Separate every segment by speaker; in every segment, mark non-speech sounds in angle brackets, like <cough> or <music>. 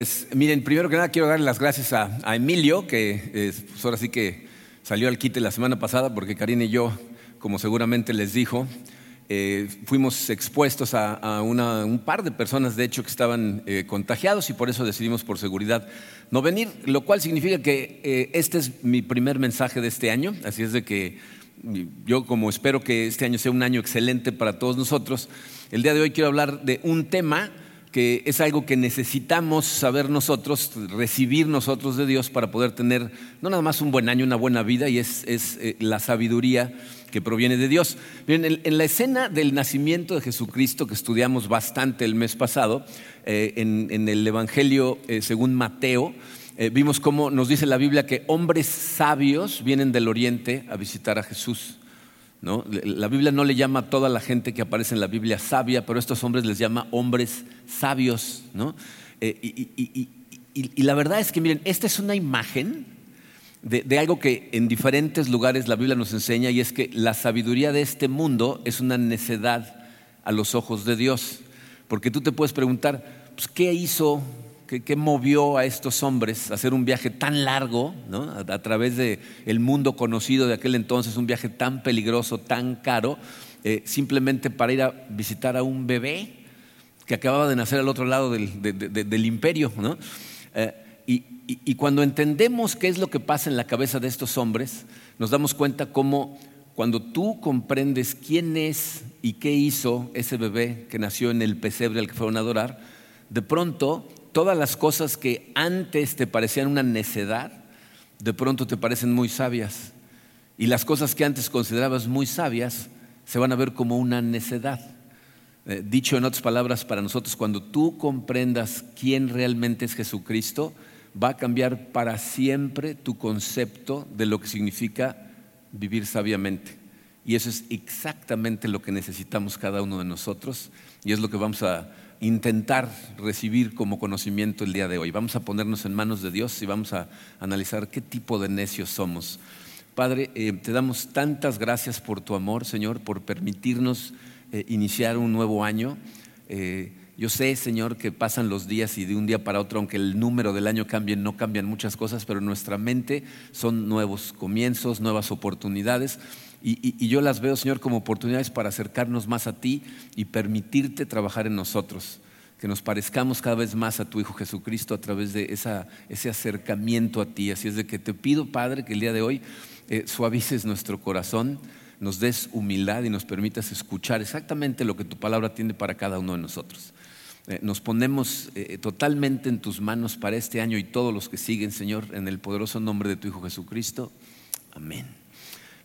Speaker 1: Pues, miren, primero que nada quiero darle las gracias a, Emilio, que eh, ahora sí que salió al quite la semana pasada, porque Karina y yo, como seguramente les dijo, eh, fuimos expuestos a, una- un par de personas, de hecho, que estaban eh, contagiados y por eso decidimos por seguridad no venir, lo cual significa que eh, este es mi primer mensaje de este año, así es de que yo como espero que este año sea un año excelente para todos nosotros, el día de hoy quiero hablar de un tema que es algo que necesitamos saber nosotros, recibir nosotros de Dios para poder tener no nada más un buen año, una buena vida, y es, es, eh, la sabiduría que proviene de Dios. En, la escena del nacimiento de Jesucristo, que estudiamos bastante el mes pasado, eh, en, en el Evangelio eh, según Mateo, vimos cómo nos dice la Biblia que hombres sabios vienen del oriente a visitar a Jesús. ¿No? La Biblia no le llama a toda la gente que aparece en la Biblia sabia, pero a estos hombres les llama hombres sabios. ¿no? Eh, y, la verdad es que, miren, esta es una imagen de, de algo que en diferentes lugares la Biblia nos enseña y es que la sabiduría de este mundo es una necedad a los ojos de Dios. Porque tú te puedes preguntar, pues, ¿qué hizo, qué, qué movió a estos hombres a hacer un viaje tan largo, ¿no? a, a través del el mundo conocido de aquel entonces, un viaje tan peligroso, tan caro, eh, simplemente para ir a visitar a un bebé que acababa de nacer al otro lado del, de- de- de- del imperio. ¿no? Eh, y, y- y cuando entendemos qué es lo que pasa en la cabeza de estos hombres, nos damos cuenta cómo cuando tú comprendes quién es y qué hizo ese bebé que nació en el pesebre al que fueron a adorar, de pronto todas las cosas que antes te parecían una necedad, de pronto te parecen muy sabias. Y las cosas que antes considerabas muy sabias se van a ver como una necedad. Eh, dicho en otras palabras, para nosotros, cuando tú comprendas quién realmente es Jesucristo, va a cambiar para siempre tu concepto de lo que significa vivir sabiamente. Y eso es exactamente lo que necesitamos cada uno de nosotros y es lo que vamos a intentar recibir como conocimiento el día de hoy. Vamos a ponernos en manos de Dios y vamos a analizar qué tipo de necios somos. Padre, eh, te damos tantas gracias por tu amor, Señor, por permitirnos eh, iniciar un nuevo año. Eh, yo sé, Señor, que pasan los días y de un día para otro, aunque el número del año cambie, no cambian muchas cosas, pero en nuestra mente son nuevos comienzos, nuevas oportunidades. Y, yo las veo, Señor, como oportunidades para acercarnos más a ti y permitirte trabajar en nosotros. Que nos parezcamos cada vez más a tu Hijo Jesucristo a través de ese acercamiento a ti. Así es de que te pido, Padre, que el día de hoy eh, suavices nuestro corazón, nos des humildad y nos permitas escuchar exactamente lo que tu palabra tiene para cada uno de nosotros. Eh, nos ponemos eh, totalmente en tus manos para este año y todos los que siguen, Señor, en el poderoso nombre de tu Hijo Jesucristo. Amén.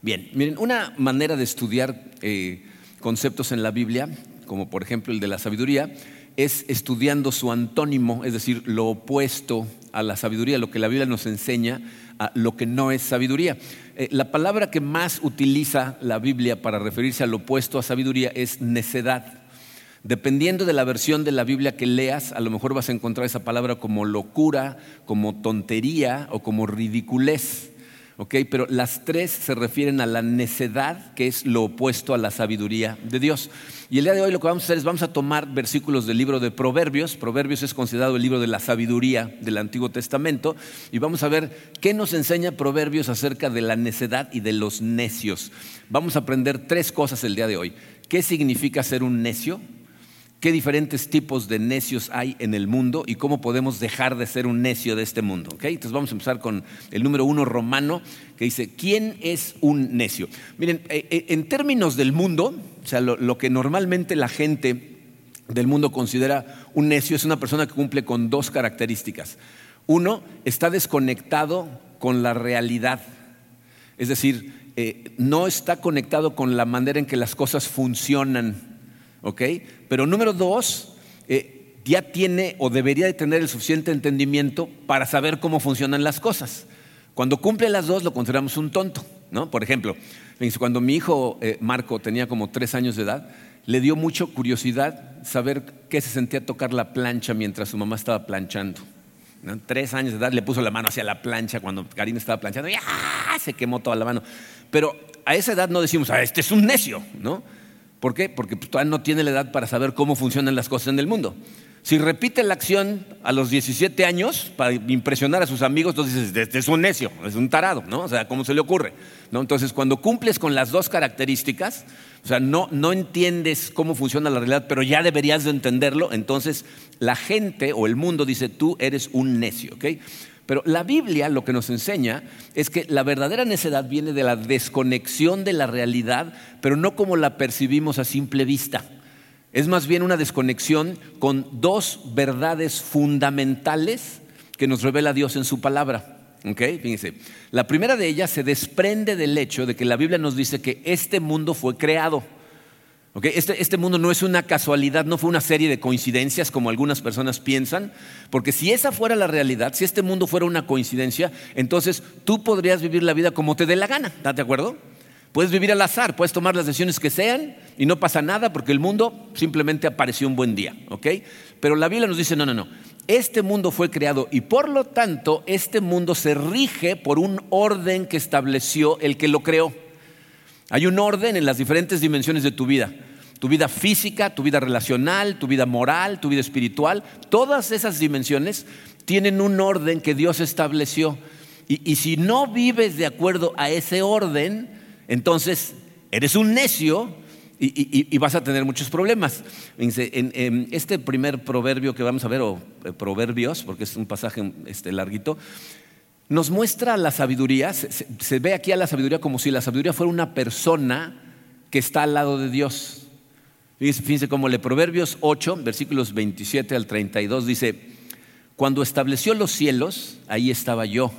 Speaker 1: Bien, miren, una manera de estudiar eh, conceptos en la Biblia, como por ejemplo el de la sabiduría, es estudiando su antónimo, es decir, lo opuesto a la sabiduría, lo que la Biblia nos enseña a lo que no es sabiduría. Eh, la palabra que más utiliza la Biblia para referirse al opuesto a sabiduría es necedad. Dependiendo de la versión de la Biblia que leas, a lo mejor vas a encontrar esa palabra como locura, como tontería o como ridiculez. ¿Ok? Pero las tres se refieren a la necedad, que es lo opuesto a la sabiduría de Dios. Y el día de hoy lo que vamos a hacer es vamos a tomar versículos del libro de Proverbios. Proverbios es considerado el libro de la sabiduría del Antiguo Testamento. Y vamos a ver qué nos enseña Proverbios acerca de la necedad y de los necios. Vamos a aprender tres cosas el día de hoy. ¿Qué significa ser un necio? Qué diferentes tipos de necios hay en el mundo y cómo podemos dejar de ser un necio de este mundo. ¿ok? Entonces vamos a empezar con el número uno romano que dice, ¿quién es un necio? Miren, eh, eh, en términos del mundo, o sea, lo, lo que normalmente la gente del mundo considera un necio es una persona que cumple con dos características. Uno, está desconectado con la realidad. Es decir, eh, no está conectado con la manera en que las cosas funcionan. ¿ok? Pero número dos, eh, ya tiene o debería de tener el suficiente entendimiento para saber cómo funcionan las cosas. Cuando cumple las dos lo consideramos un tonto, ¿no? Por ejemplo, cuando mi hijo eh, Marco tenía como tres años de edad, le dio mucho curiosidad saber qué se sentía tocar la plancha mientras su mamá estaba planchando. Tres años de edad le puso la mano hacia la plancha cuando Karina estaba planchando y ¡ah! se quemó toda la mano. Pero a esa edad no decimos, ah, este es un necio, ¿no? ¿Por qué? Porque pues, todavía no tiene la edad para saber cómo funcionan las cosas en el mundo. Si repite la acción a los 17 años para impresionar a sus amigos, entonces dices, es un necio, es un tarado, ¿no? O sea, ¿cómo se le ocurre? ¿No? Entonces, cuando cumples con las dos características, o sea, no, no entiendes cómo funciona la realidad, pero ya deberías de entenderlo, entonces la gente o el mundo dice, tú eres un necio, ¿ok? Pero la Biblia lo que nos enseña es que la verdadera necedad viene de la desconexión de la realidad, pero no como la percibimos a simple vista. Es más bien una desconexión con dos verdades fundamentales que nos revela Dios en su palabra. Fíjense, la primera de ellas se desprende del hecho de que la Biblia nos dice que este mundo fue creado. Este, este, mundo no es una casualidad, no fue una serie de coincidencias como algunas personas piensan, porque si esa fuera la realidad, si este mundo fuera una coincidencia, entonces tú podrías vivir la vida como te dé la gana, ¿estás de acuerdo? Puedes vivir al azar, puedes tomar las decisiones que sean y no pasa nada porque el mundo simplemente apareció un buen día, ¿ok? Pero la Biblia nos dice, no, no, no, este mundo fue creado y por lo tanto este mundo se rige por un orden que estableció el que lo creó. Hay un orden en las diferentes dimensiones de tu vida. Tu vida física, tu vida relacional, tu vida moral, tu vida espiritual, todas esas dimensiones tienen un orden que Dios estableció. Y, y si no vives de acuerdo a ese orden, entonces, eres un necio y, vas a tener muchos problemas. En, este primer proverbio que vamos a ver, o eh, proverbios, porque es un pasaje este, larguito, nos muestra la sabiduría, se, ve aquí a la sabiduría como si la sabiduría fuera una persona que está al lado de Dios. Fíjense como le Proverbios 8, versículos 27 al 32 dice, cuando estableció los cielos, ahí estaba yo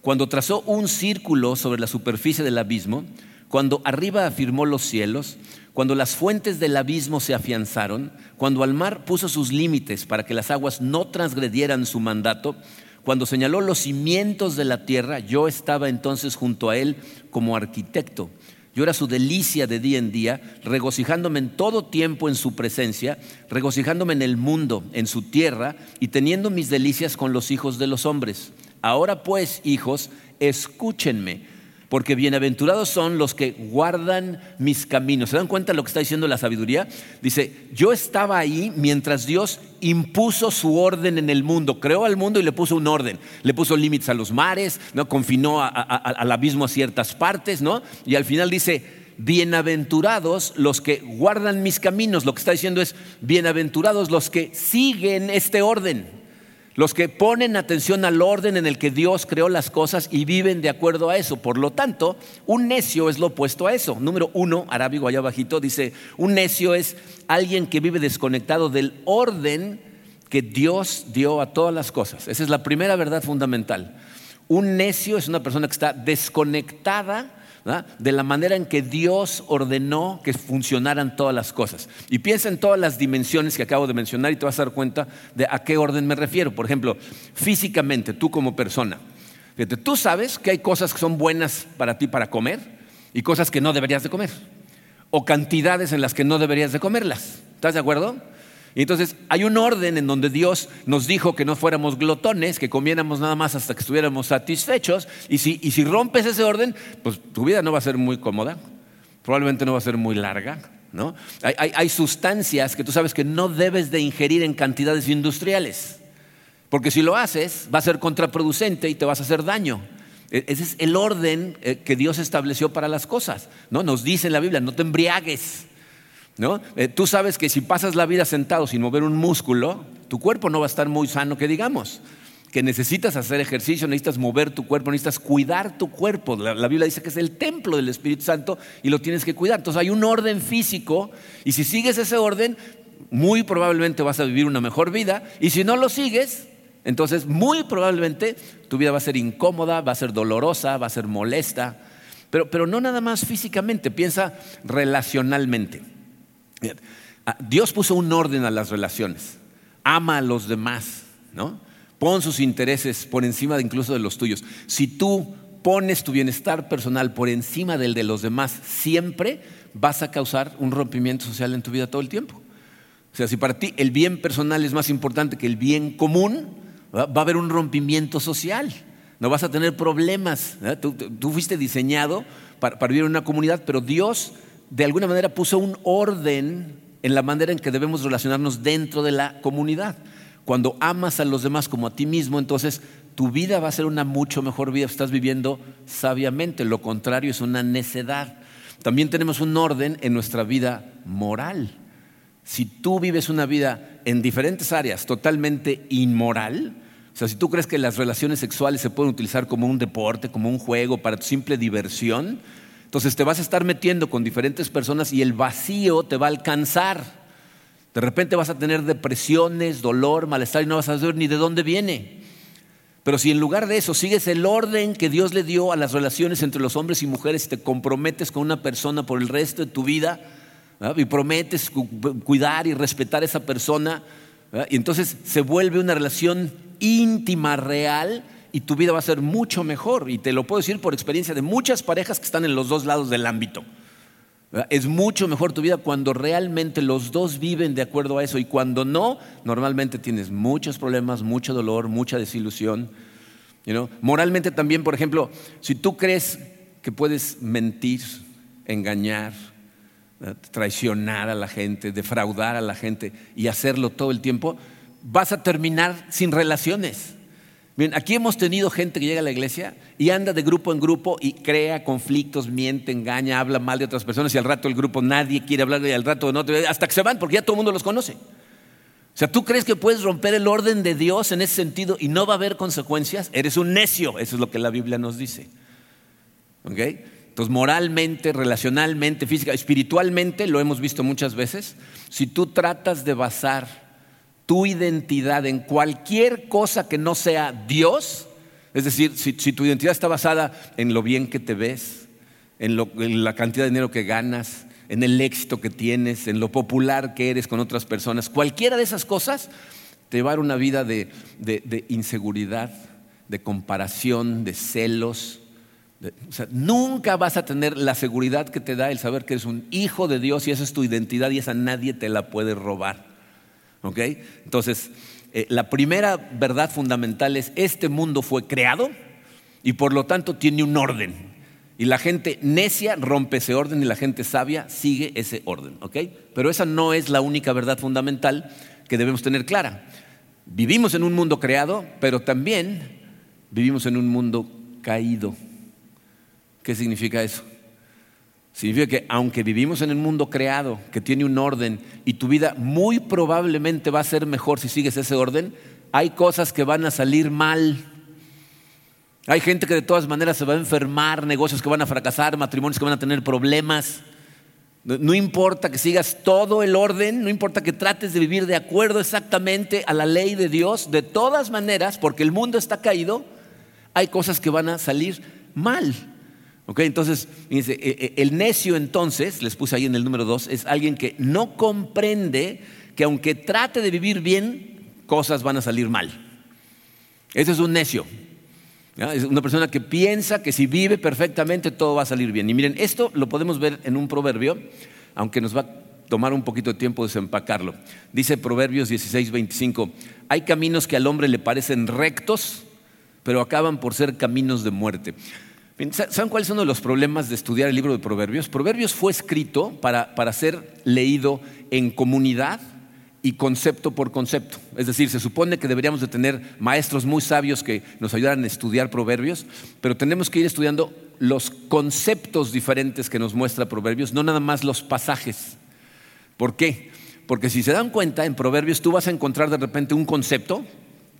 Speaker 1: cuando trazó un círculo sobre la superficie del abismo, cuando arriba afirmó los cielos, cuando las fuentes del abismo se afianzaron, cuando al mar puso sus límites para que las aguas no transgredieran su mandato, cuando señaló los cimientos de la tierra, yo estaba entonces junto a él como arquitecto. Yo era su delicia de día en día, regocijándome en todo tiempo en su presencia, regocijándome en el mundo, en su tierra, y teniendo mis delicias con los hijos de los hombres. Ahora pues, hijos, escúchenme, porque bienaventurados son los que guardan mis caminos. ¿Se dan cuenta de lo que está diciendo la sabiduría? Dice, yo estaba ahí mientras Dios impuso su orden en el mundo, creó al mundo y le puso un orden, le puso límites a los mares, ¿no? confinó al abismo a ciertas partes, ¿no? Y al final dice, bienaventurados los que guardan mis caminos. Lo que está diciendo es, bienaventurados los que siguen este orden los que ponen atención al orden en el que Dios creó las cosas y viven de acuerdo a eso. Por lo tanto, un necio es lo opuesto a eso. Número uno, arábigo allá abajito, dice, un necio es alguien que vive desconectado del orden que Dios dio a todas las cosas. Esa es la primera verdad fundamental. Un necio es una persona que está desconectada de la manera en que Dios ordenó que funcionaran todas las cosas. Y piensa en todas las dimensiones que acabo de mencionar y te vas a dar cuenta de a qué orden me refiero. Por ejemplo, físicamente, tú como persona. Fíjate, tú sabes que hay cosas que son buenas para ti para comer y cosas que no deberías de comer. O cantidades en las que no deberías de comerlas. ¿Estás de acuerdo? Y entonces hay un orden en donde Dios nos dijo que no fuéramos glotones, que comiéramos nada más hasta que estuviéramos satisfechos. Y si, y si rompes ese orden, pues tu vida no va a ser muy cómoda, probablemente no va a ser muy larga. ¿no? Hay, hay sustancias que tú sabes que no debes de ingerir en cantidades industriales, porque si lo haces va a ser contraproducente y te vas a hacer daño. E, ese es el orden eh, que Dios estableció para las cosas. ¿no? Nos dice en la Biblia, no te embriagues. ¿No? Eh, tú sabes que si pasas la vida sentado sin mover un músculo, tu cuerpo no va a estar muy sano, que digamos. Que necesitas hacer ejercicio, necesitas mover tu cuerpo, necesitas cuidar tu cuerpo. La, Biblia dice que es el templo del Espíritu Santo y lo tienes que cuidar. Entonces hay un orden físico y si sigues ese orden, muy probablemente vas a vivir una mejor vida. Y si no lo sigues, entonces muy probablemente tu vida va a ser incómoda, va a ser dolorosa, va a ser molesta. Pero, pero no nada más físicamente, piensa relacionalmente. Ah, Dios puso un orden a las relaciones. Ama a los demás, ¿no? Pon sus intereses por encima incluso de los tuyos. Si tú pones tu bienestar personal por encima del de los demás, siempre vas a causar un rompimiento social en tu vida todo el tiempo. O sea, si para ti el bien personal es más importante que el bien común, va a haber un rompimiento social. No vas a tener problemas. Tú, fuiste diseñado para, para vivir en una comunidad, pero Dios de alguna manera puso un orden en la manera en que debemos relacionarnos dentro de la comunidad. Cuando amas a los demás como a ti mismo, entonces tu vida va a ser una mucho mejor vida. Estás viviendo sabiamente. Lo contrario es una necedad. También tenemos un orden en nuestra vida moral. Si tú vives una vida en diferentes áreas totalmente inmoral, o sea, si tú crees que las relaciones sexuales se pueden utilizar como un deporte, como un juego, para tu simple diversión, entonces te vas a estar metiendo con diferentes personas y el vacío te va a alcanzar. De repente vas a tener depresiones, dolor, malestar y no vas a saber ni de dónde viene. Pero si en lugar de eso sigues el orden que Dios le dio a las relaciones entre los hombres y mujeres y te comprometes con una persona por el resto de tu vida y prometes cuidar y respetar a esa persona, y entonces se vuelve una relación íntima, real, y tu vida va a ser mucho mejor. Y te lo puedo decir por experiencia de muchas parejas que están en los dos lados del ámbito. Es mucho mejor tu vida cuando realmente los dos viven de acuerdo a eso y cuando no, normalmente tienes muchos problemas, mucho dolor, mucha desilusión. Moralmente también, por ejemplo, si tú crees que puedes mentir, engañar, traicionar a la gente, defraudar a la gente y hacerlo todo el tiempo, vas a terminar sin relaciones. Bien, aquí hemos tenido gente que llega a la iglesia y anda de grupo en grupo y crea conflictos, miente, engaña, habla mal de otras personas y al rato el grupo nadie quiere hablar y al rato no, hasta que se van porque ya todo el mundo los conoce. O sea, ¿tú crees que puedes romper el orden de Dios en ese sentido y no va a haber consecuencias? Eres un necio, eso es lo que la Biblia nos dice. ¿Ok? Entonces, moralmente, relacionalmente, física, espiritualmente, lo hemos visto muchas veces, si tú tratas de basar tu identidad en cualquier cosa que no sea Dios, es decir, si, tu identidad está basada en lo bien que te ves, en, la cantidad de dinero que ganas, en el éxito que tienes, en lo popular que eres con otras personas, cualquiera de esas cosas te va a dar una vida de, inseguridad, de comparación, de celos. nunca vas a tener la seguridad que te da el saber que eres un hijo de Dios y esa es tu identidad y esa nadie te la puede robar. Entonces, eh, la primera verdad fundamental es, este mundo fue creado y por lo tanto tiene un orden. Y la gente necia rompe ese orden y la gente sabia sigue ese orden. Pero esa no es la única verdad fundamental que debemos tener clara. Vivimos en un mundo creado, pero también vivimos en un mundo caído. ¿Qué significa eso? Significa que aunque vivimos en un mundo creado, que tiene un orden, y tu vida muy probablemente va a ser mejor si sigues ese orden, hay cosas que van a salir mal. Hay gente que de todas maneras se va a enfermar, negocios que van a fracasar, matrimonios que van a tener problemas. No, importa que sigas todo el orden, no importa que trates de vivir de acuerdo exactamente a la ley de Dios, de todas maneras, porque el mundo está caído, hay cosas que van a salir mal entonces, dice, e, e, el necio entonces, les puse ahí en el número dos, es alguien que no comprende que aunque trate de vivir bien, cosas van a salir mal. Ese es un necio. Es una persona que piensa que si vive perfectamente todo va a salir bien. Y miren, esto lo podemos ver en un proverbio, aunque nos va a tomar un poquito de tiempo desempacarlo. Dice Proverbios 16, 25, hay caminos que al hombre le parecen rectos, pero acaban por ser caminos de muerte. ¿Saben cuáles son uno de los problemas de estudiar el libro de Proverbios? Proverbios fue escrito para, para ser leído en comunidad y concepto por concepto. Es decir, se supone que deberíamos de tener maestros muy sabios que nos ayudaran a estudiar Proverbios, pero tenemos que ir estudiando los conceptos diferentes que nos muestra Proverbios, no nada más los pasajes. ¿Por qué? Porque si se dan cuenta, en Proverbios tú vas a encontrar de repente un concepto,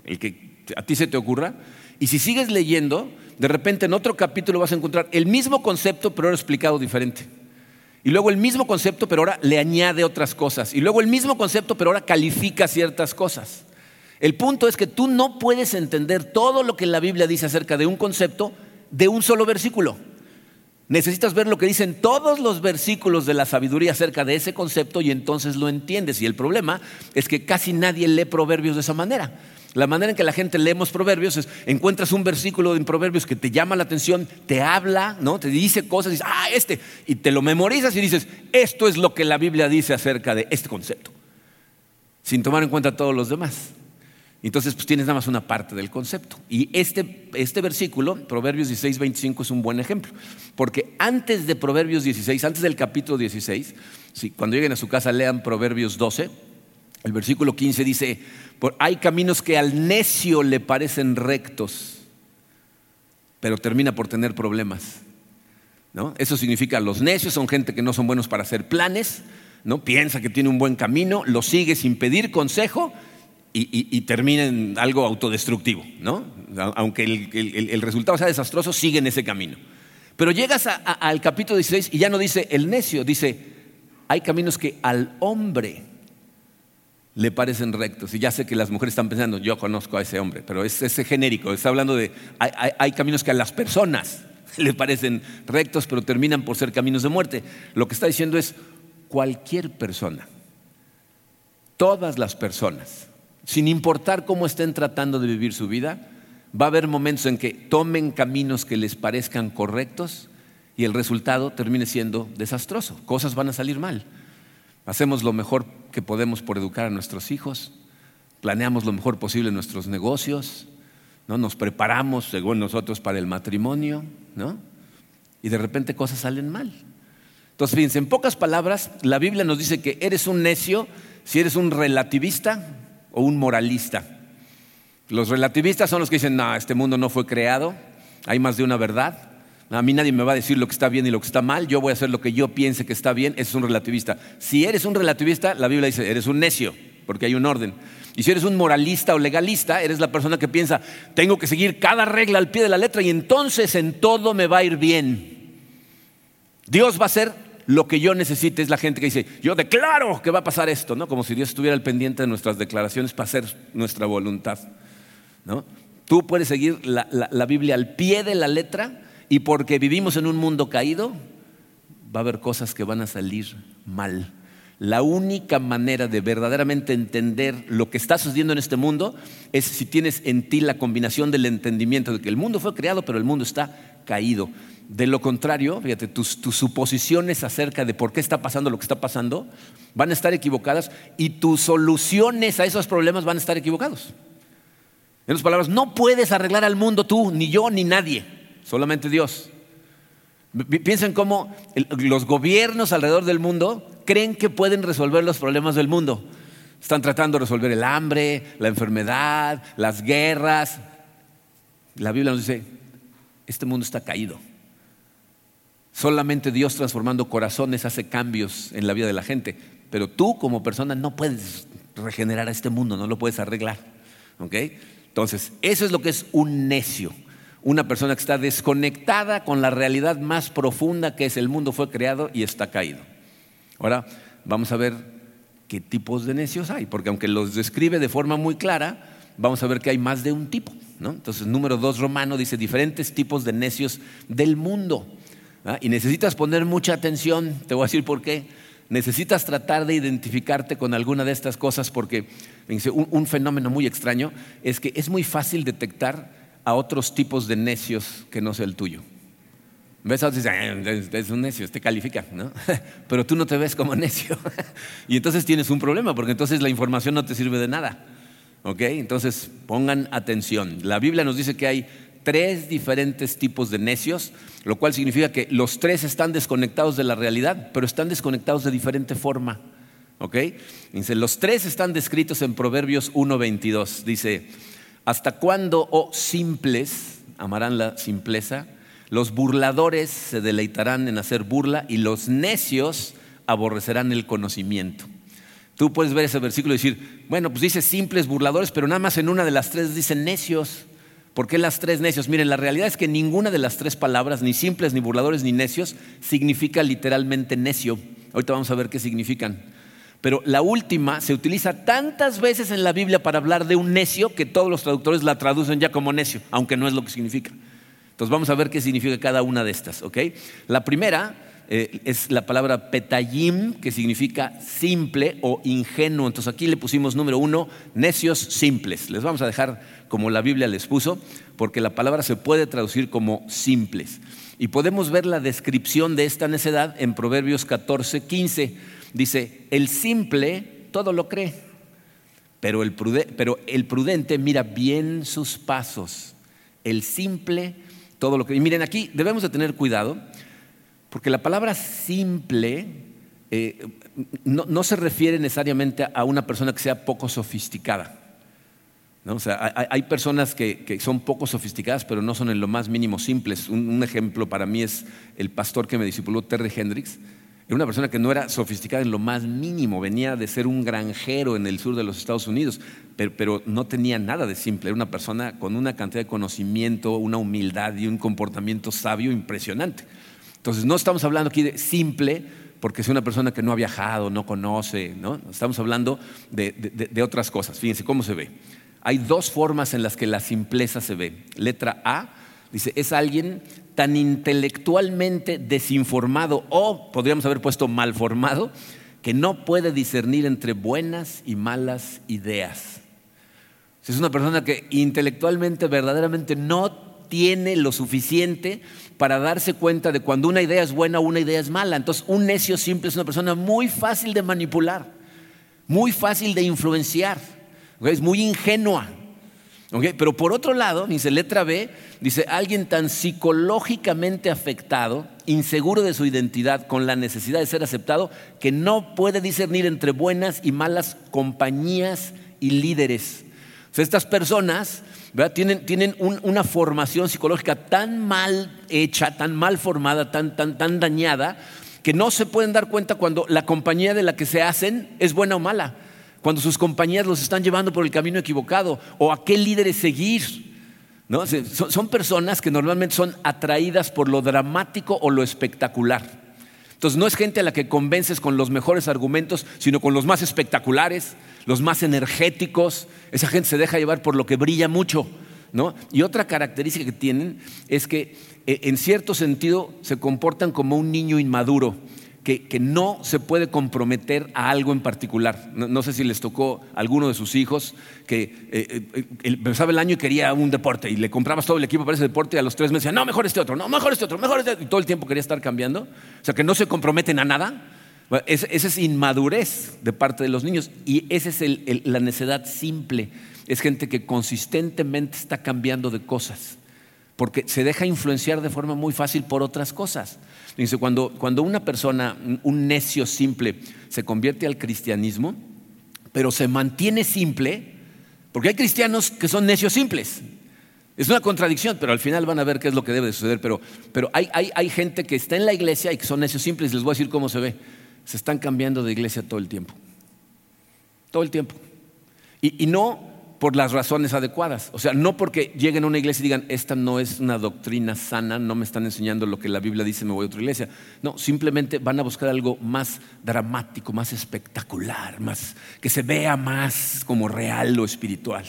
Speaker 1: el que a ti se te ocurra, y si sigues leyendo, de repente en otro capítulo vas a encontrar el mismo concepto, pero ahora explicado diferente. Y luego el mismo concepto, pero ahora le añade otras cosas. Y luego el mismo concepto, pero ahora califica ciertas cosas. El punto es que tú no puedes entender todo lo que la Biblia dice acerca de un concepto de un solo versículo. Necesitas ver lo que dicen todos los versículos de la sabiduría acerca de ese concepto y entonces lo entiendes. Y el problema es que casi nadie lee proverbios de esa manera. La manera en que la gente leemos proverbios es, encuentras un versículo en proverbios que te llama la atención, te habla, ¿no? te dice cosas, dices, ah, este, y te lo memorizas y dices, esto es lo que la Biblia dice acerca de este concepto, sin tomar en cuenta todos los demás. Entonces, pues tienes nada más una parte del concepto. Y este, este versículo, Proverbios 16, 25, es un buen ejemplo. Porque antes de Proverbios 16, antes del capítulo 16, cuando lleguen a su casa lean Proverbios 12. El versículo 15 dice, hay caminos que al necio le parecen rectos, pero termina por tener problemas. ¿no? Eso significa los necios son gente que no son buenos para hacer planes, ¿no? piensa que tiene un buen camino, lo sigue sin pedir consejo y, termina en algo autodestructivo. ¿no? Aunque el, resultado sea desastroso, sigue en ese camino. Pero llegas al capítulo 16 y ya no dice el necio, dice, hay caminos que al hombre le parecen rectos. Y ya sé que las mujeres están pensando, yo conozco a ese hombre, pero es genérico, está hablando de, hay, caminos que a las personas <laughs> le parecen rectos, pero terminan por ser caminos de muerte. Lo que está diciendo es, cualquier persona, todas las personas, sin importar cómo estén tratando de vivir su vida, va a haber momentos en que tomen caminos que les parezcan correctos y el resultado termine siendo desastroso. Cosas van a salir mal. Hacemos lo mejor que podemos por educar a nuestros hijos, planeamos lo mejor posible nuestros negocios, ¿no? nos preparamos según nosotros para el matrimonio, ¿no? y de repente cosas salen mal. Entonces, fíjense, en pocas palabras, la Biblia nos dice que eres un necio si eres un relativista o un moralista. Los relativistas son los que dicen, no, este mundo no fue creado, hay más de una verdad, a mí nadie me va a decir lo que está bien y lo que está mal, yo voy a hacer lo que yo piense que está bien, ese es un relativista. Si eres un relativista, la Biblia dice, eres un necio, porque hay un orden. Y si eres un moralista o legalista, eres la persona que piensa, tengo que seguir cada regla al pie de la letra y entonces en todo me va a ir bien. Dios va a hacer lo que yo necesite. Es la gente que dice, yo declaro que va a pasar esto, ¿no? Como si Dios estuviera al pendiente de nuestras declaraciones para hacer nuestra voluntad. ¿no? Tú puedes seguir la Biblia al pie de la letra y porque vivimos en un mundo caído, va a haber cosas que van a salir mal. La única manera de verdaderamente entender lo que está sucediendo en este mundo es si tienes en ti la combinación del entendimiento de que el mundo fue creado, pero el mundo está caído. De lo contrario, fíjate, tus, tus, suposiciones acerca de por qué está pasando lo que está pasando van a estar equivocadas y tus soluciones a esos problemas van a estar equivocados. En otras palabras, no puedes arreglar al mundo tú, ni yo, ni nadie solamente Dios. Piensen cómo los gobiernos alrededor del mundo creen que pueden resolver los problemas del mundo. Están tratando de resolver el hambre, la enfermedad, las guerras. La Biblia nos dice, este mundo está caído. Solamente Dios transformando corazones hace cambios en la vida de la gente. Pero tú como persona no puedes regenerar a este mundo, no lo puedes arreglar. Entonces, eso es lo que es un necio una persona que está desconectada con la realidad más profunda que es el mundo fue creado y está caído. Ahora vamos a ver qué tipos de necios hay, porque aunque los describe de forma muy clara, vamos a ver que hay más de un tipo. Entonces, número dos romano dice diferentes tipos de necios del mundo. ¿ah? Y necesitas poner mucha atención, te voy a decir por qué. Necesitas tratar de identificarte con alguna de estas cosas porque un fenómeno muy extraño es que es muy fácil detectar a otros tipos de necios que no sea el tuyo. Ves a otros y dices, es un necio, este califica, ¿no? <laughs> Pero tú no te ves como necio. <laughs> y entonces tienes un problema, porque entonces la información no te sirve de nada. ¿Ok? Entonces pongan atención. La Biblia nos dice que hay tres diferentes tipos de necios, lo cual significa que los tres están desconectados de la realidad, pero están desconectados de diferente forma. ¿Ok? Dice, los tres están descritos en Proverbios 1.22. Dice, ¿Hasta cuándo, oh simples, amarán la simpleza? Los burladores se deleitarán en hacer burla y los necios aborrecerán el conocimiento. Tú puedes ver ese versículo y decir, bueno, pues dice simples burladores, pero nada más en una de las tres dice necios. ¿Por qué las tres necios? Miren, la realidad es que ninguna de las tres palabras, ni simples, ni burladores, ni necios, significa literalmente necio. Ahorita vamos a ver qué significan. Pero la última se utiliza tantas veces en la Biblia para hablar de un necio que todos los traductores la traducen ya como necio, aunque no es lo que significa. Entonces vamos a ver qué significa cada una de estas. La primera eh, es la palabra petayim, que significa simple o ingenuo. Entonces aquí le pusimos número uno, necios simples. Les vamos a dejar como la Biblia les puso, porque la palabra se puede traducir como simples. Y podemos ver la descripción de esta necedad en Proverbios 14, 15 Dice, el simple todo lo cree, pero el, prudente, mira bien sus pasos. El simple todo lo cree. Y miren, aquí debemos de tener cuidado, porque la palabra simple eh, no, se refiere necesariamente a una persona que sea poco sofisticada. O sea, hay, personas que, son poco sofisticadas, pero no son en lo más mínimo simples. Un, ejemplo para mí es el pastor que me discipuló, Terry Hendricks. Era una persona que no era sofisticada en lo más mínimo, venía de ser un granjero en el sur de los Estados Unidos, pero, no tenía nada de simple. Era una persona con una cantidad de conocimiento, una humildad y un comportamiento sabio impresionante. Entonces, no estamos hablando aquí de simple, porque es una persona que no ha viajado, no conoce, ¿no? Estamos hablando de, otras cosas. Fíjense cómo se ve. Hay dos formas en las que la simpleza se ve. Letra A dice, es alguien tan intelectualmente desinformado o podríamos haber puesto mal formado que no puede discernir entre buenas y malas ideas. Es una persona que intelectualmente verdaderamente no tiene lo suficiente para darse cuenta de cuando una idea es buena o una idea es mala. Entonces, un necio simple es una persona muy fácil de manipular, muy fácil de influenciar, es muy ingenua. Pero por otro lado, dice letra B, dice alguien tan psicológicamente afectado, inseguro de su identidad, con la necesidad de ser aceptado, que no puede discernir entre buenas y malas compañías y líderes. estas personas tienen, una formación psicológica tan mal hecha, tan mal formada, tan, tan, tan dañada, que no se pueden dar cuenta cuando la compañía de la que se hacen es buena o mala, cuando sus compañías los están llevando por el camino equivocado o a qué líderes seguir. son personas que normalmente son atraídas por lo dramático o lo espectacular. Entonces no es gente a la que convences con los mejores argumentos, sino con los más espectaculares, los más energéticos. Esa gente se deja llevar por lo que brilla mucho. ¿no? Y otra característica que tienen es que eh, en cierto sentido se comportan como un niño inmaduro que, no se puede comprometer a algo en particular. No, sé si les tocó a alguno de sus hijos que eh, eh, empezaba el año y quería un deporte y le comprabas todo el equipo para ese deporte y a los tres meses decía, no, mejor este otro, no, mejor este otro, mejor este otro. Y todo el tiempo quería estar cambiando. O sea, que no se comprometen a nada. esa es inmadurez de parte de los niños y esa es la necedad simple. Es gente que consistentemente está cambiando de cosas porque se deja influenciar de forma muy fácil por otras cosas. Dice, cuando, cuando una persona, un necio simple, se convierte al cristianismo, pero se mantiene simple, porque hay cristianos que son necios simples. Es una contradicción, pero al final van a ver qué es lo que debe de suceder. Pero, pero hay, hay, hay, gente que está en la iglesia y que son necios simples. Les voy a decir cómo se ve. Se están cambiando de iglesia todo el tiempo. Todo el tiempo. Y, y no por las razones adecuadas. O sea, no porque lleguen a una iglesia y digan, esta no es una doctrina sana, no me están enseñando lo que la Biblia dice, me voy a otra iglesia. No, simplemente van a buscar algo más dramático, más espectacular, más que se vea más como real o espiritual.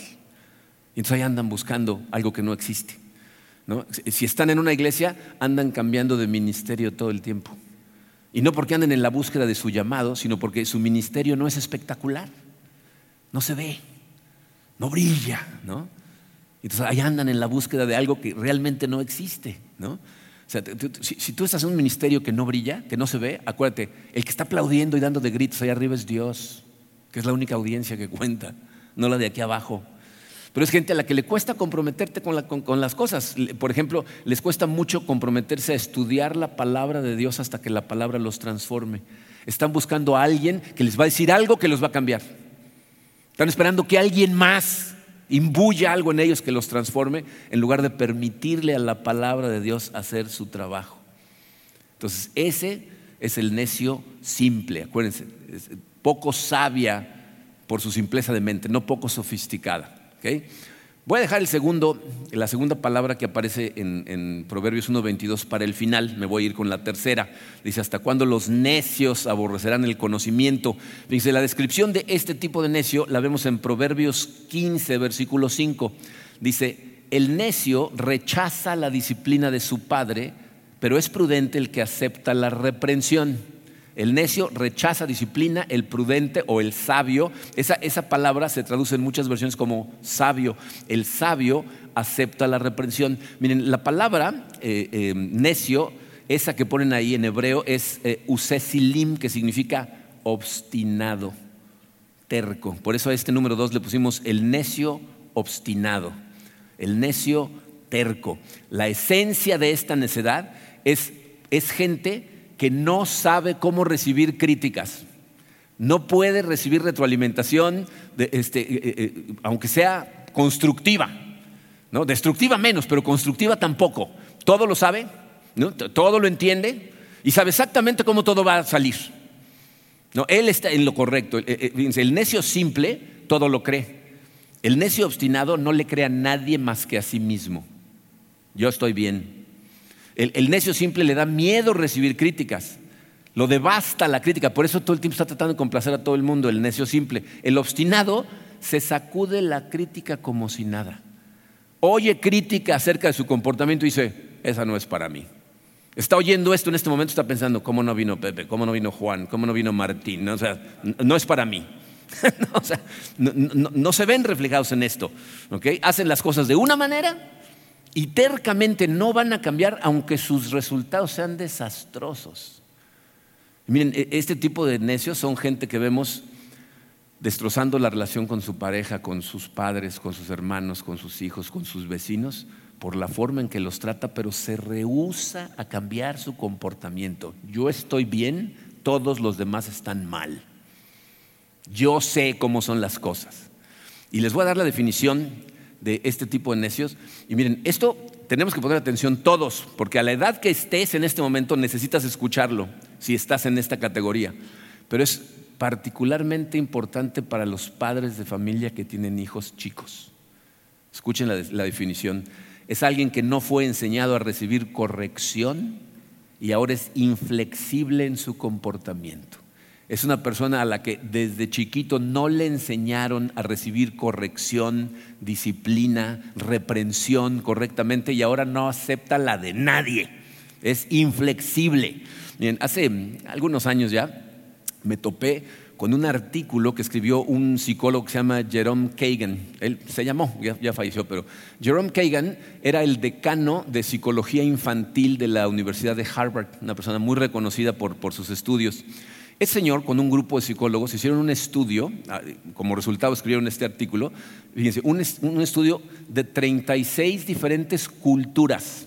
Speaker 1: Y entonces ahí andan buscando algo que no existe. Si están en una iglesia, andan cambiando de ministerio todo el tiempo. Y no porque anden en la búsqueda de su llamado, sino porque su ministerio no es espectacular. No se ve no brilla, ¿no? Entonces ahí andan en la búsqueda de algo que realmente no existe, ¿no? O sea, si, tú estás en un ministerio que no brilla, que no se ve, acuérdate, el que está aplaudiendo y dando de gritos allá arriba es Dios, que es la única audiencia que cuenta, no la de aquí abajo. Pero es gente a la que le cuesta comprometerte con, con, las cosas. Por ejemplo, les cuesta mucho comprometerse a estudiar la palabra de Dios hasta que la palabra los transforme. Están buscando a alguien que les va a decir algo que los va a cambiar. Están esperando que alguien más imbuya algo en ellos que los transforme en lugar de permitirle a la palabra de Dios hacer su trabajo. Entonces, ese es el necio simple, acuérdense, poco sabia por su simpleza de mente, no poco sofisticada. ¿okay? Voy a dejar el segundo, la segunda palabra que aparece en, Proverbios 1.22 para el final. Me voy a ir con la tercera. Dice, ¿hasta cuándo los necios aborrecerán el conocimiento? Dice, la descripción de este tipo de necio la vemos en Proverbios 15, versículo 5. Dice, el necio rechaza la disciplina de su padre, pero es prudente el que acepta la reprensión. El necio rechaza disciplina, el prudente o el sabio, esa, esa palabra se traduce en muchas versiones como sabio. El sabio acepta la reprensión. Miren, la palabra eh, eh, necio, esa que ponen ahí en hebreo, es eh, que significa obstinado, terco. Por eso a este número dos le pusimos el necio obstinado, el necio terco. La esencia de esta necedad es, es gente que no sabe cómo recibir críticas. No puede recibir retroalimentación, este, eh, eh, aunque sea constructiva. ¿no? Destructiva menos, pero constructiva tampoco. Todo lo sabe, todo lo entiende y sabe exactamente cómo todo va a salir. No, él está en lo correcto. El necio simple todo lo cree. El necio obstinado no le cree a nadie más que a sí mismo. Yo estoy bien. El, necio simple le da miedo recibir críticas. Lo devasta la crítica. Por eso todo el tiempo está tratando de complacer a todo el mundo, el necio simple. El obstinado se sacude la crítica como si nada. Oye crítica acerca de su comportamiento y dice, esa no es para mí. Está oyendo esto en este momento, está pensando, ¿cómo no vino Pepe? ¿Cómo no vino Juan? ¿Cómo no vino Martín? O sea, no es para mí. no, <laughs> o sea, no, se ven reflejados en esto. Hacen las cosas de una manera y tercamente no van a cambiar aunque sus resultados sean desastrosos. Miren, e, este tipo de necios son gente que vemos destrozando la relación con su pareja, con sus padres, con sus hermanos, con sus hijos, con sus vecinos, por la forma en que los trata, pero se rehúsa a cambiar su comportamiento. Yo estoy bien, todos los demás están mal. Yo sé cómo son las cosas. Y les voy a dar la definición de este tipo de necios. Y miren, esto tenemos que poner atención todos, porque a la edad que estés en este momento necesitas escucharlo, si estás en esta categoría. Pero es particularmente importante para los padres de familia que tienen hijos chicos. Escuchen la, la definición. Es alguien que no fue enseñado a recibir corrección y ahora es inflexible en su comportamiento. Es una persona a la que desde chiquito no le enseñaron a recibir corrección, disciplina, reprensión correctamente y ahora no acepta la de nadie. Es inflexible. hace algunos años ya me topé con un artículo que escribió un psicólogo que se llama Jerome Kagan. Él se llamó, ya, falleció, pero Jerome Kagan era el decano de psicología infantil de la Universidad de Harvard, una persona muy reconocida por, por sus estudios. Ese señor, con un grupo de psicólogos, hicieron un estudio, ah, como resultado escribieron este artículo, fíjense, un, estudio de 36 diferentes culturas.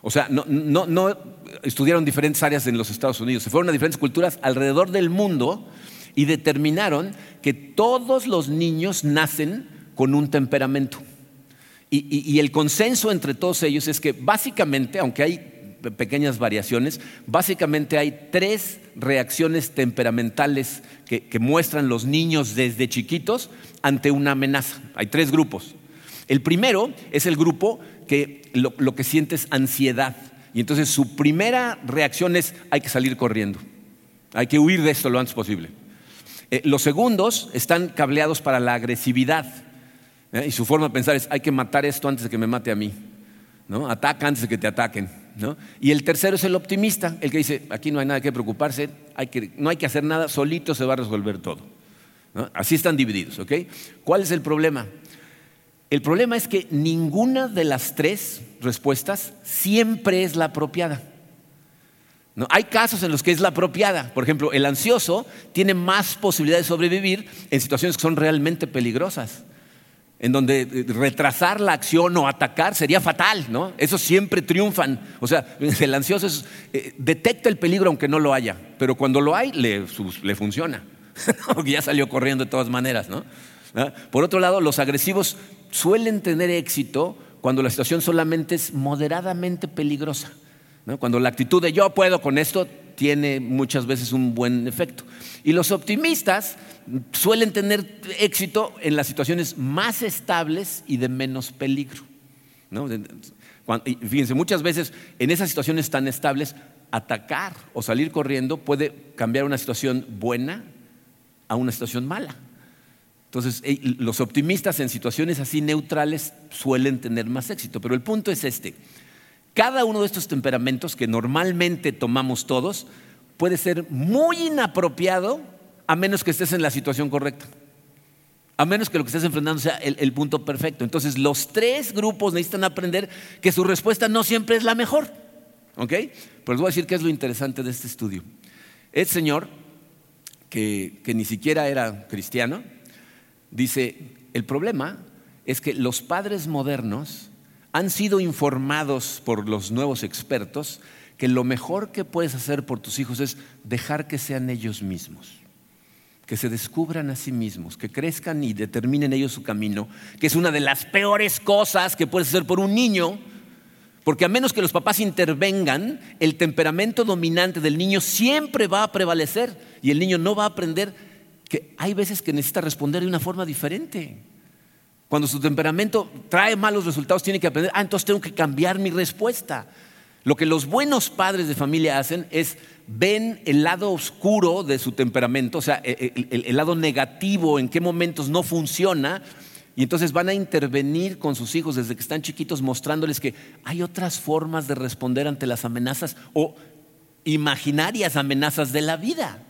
Speaker 1: O sea, no, no, estudiaron diferentes áreas en los Estados Unidos, se fueron a diferentes culturas alrededor del mundo y determinaron que todos los niños nacen con un temperamento. y, el consenso entre todos ellos es que básicamente, aunque hay pequeñas variaciones. Básicamente hay tres reacciones temperamentales que, muestran los niños desde chiquitos ante una amenaza. Hay tres grupos. El primero es el grupo que lo, que siente es ansiedad. Y entonces su primera reacción es hay que salir corriendo. Hay que huir de esto lo antes posible. Eh, los segundos están cableados para la agresividad. ¿eh? Y su forma de pensar es hay que matar esto antes de que me mate a mí. ¿no? Ataca antes de que te ataquen. Y el tercero es el optimista, el que dice, aquí no hay nada que preocuparse, no hay que hacer nada, solito se va a resolver todo. Así están divididos. ¿ok? ¿Cuál es el problema? El problema es que ninguna de las tres respuestas siempre es la apropiada. ¿No? Hay casos en los que es la apropiada. Por ejemplo, el ansioso tiene más posibilidad de sobrevivir en situaciones que son realmente peligrosas en donde eh, retrasar la acción o atacar sería fatal, ¿no? Esos siempre triunfan. O sea, <laughs> el ansioso eh, detecta el peligro aunque no lo haya, pero cuando lo hay le, funciona. <laughs> Porque ya salió corriendo de todas maneras, ¿no? ¿Ah? Por otro lado, los agresivos suelen tener éxito cuando la situación solamente es moderadamente peligrosa. Cuando la actitud de yo puedo con esto tiene muchas veces un buen efecto. Y los optimistas suelen tener éxito en las situaciones más estables y de menos peligro. fíjense, muchas veces en esas situaciones tan estables, atacar o salir corriendo puede cambiar una situación buena a una situación mala. Entonces, los optimistas en situaciones así neutrales suelen tener más éxito. Pero el punto es este. Cada uno de estos temperamentos que normalmente tomamos todos puede ser muy inapropiado a menos que estés en la situación correcta. A menos que lo que estés enfrentando sea el, punto perfecto. Entonces, los tres grupos necesitan aprender que su respuesta no siempre es la mejor. ¿Ok? Pero les voy a decir qué es lo interesante de este estudio. Este señor, que, que ni siquiera era cristiano, dice, el problema es que los padres modernos han sido informados por los nuevos expertos que lo mejor que puedes hacer por tus hijos es dejar que sean ellos mismos, que se descubran a sí mismos, que crezcan y determinen ellos su camino, que es una de las peores cosas que puedes hacer por un niño, porque a menos que los papás intervengan, el temperamento dominante del niño siempre va a prevalecer y el niño no va a aprender que hay veces que necesita responder de una forma diferente. Cuando su temperamento trae malos resultados, tiene que aprender, ah, entonces tengo que cambiar mi respuesta. Lo que los buenos padres de familia hacen es ven el lado oscuro de su temperamento, o sea, e, e, el, lado negativo, en qué momentos no funciona, y entonces van a intervenir con sus hijos desde que están chiquitos mostrándoles que hay otras formas de responder ante las amenazas o imaginarias amenazas de la vida.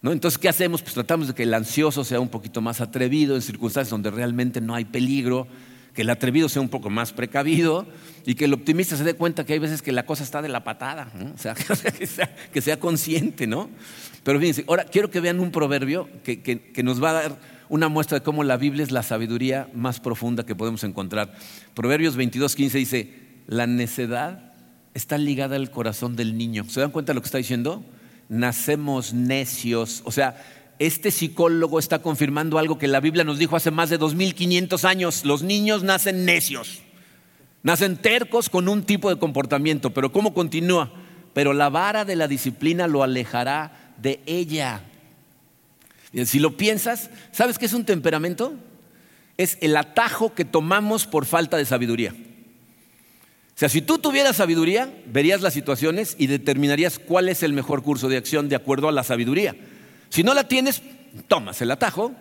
Speaker 1: ¿No? Entonces, ¿qué hacemos? Pues tratamos de que el ansioso sea un poquito más atrevido en circunstancias donde realmente no hay peligro que el atrevido sea un poco más precavido y que el optimista se dé cuenta que hay veces que la cosa está de la patada, o <laughs> sea, que sea, consciente, ¿no? Pero fíjense, ahora quiero que vean un proverbio que, que, nos va a dar una muestra de cómo la Biblia es la sabiduría más profunda que podemos encontrar. Proverbios 22, 15 dice, la necedad está ligada al corazón del niño. ¿Se dan cuenta de lo que está diciendo? Nacemos necios, o sea, este psicólogo está confirmando algo que la Biblia nos dijo hace más de 2500 años. Los niños nacen necios, nacen tercos con un tipo de comportamiento, pero ¿cómo continúa? Pero la vara de la disciplina lo alejará de ella. Si lo piensas, ¿sabes qué es un temperamento? Es el atajo que tomamos por falta de sabiduría. O sea, si tú tuvieras sabiduría, verías las situaciones y determinarías cuál es el mejor curso de acción de acuerdo a la sabiduría. Si no la tienes, tomas el atajo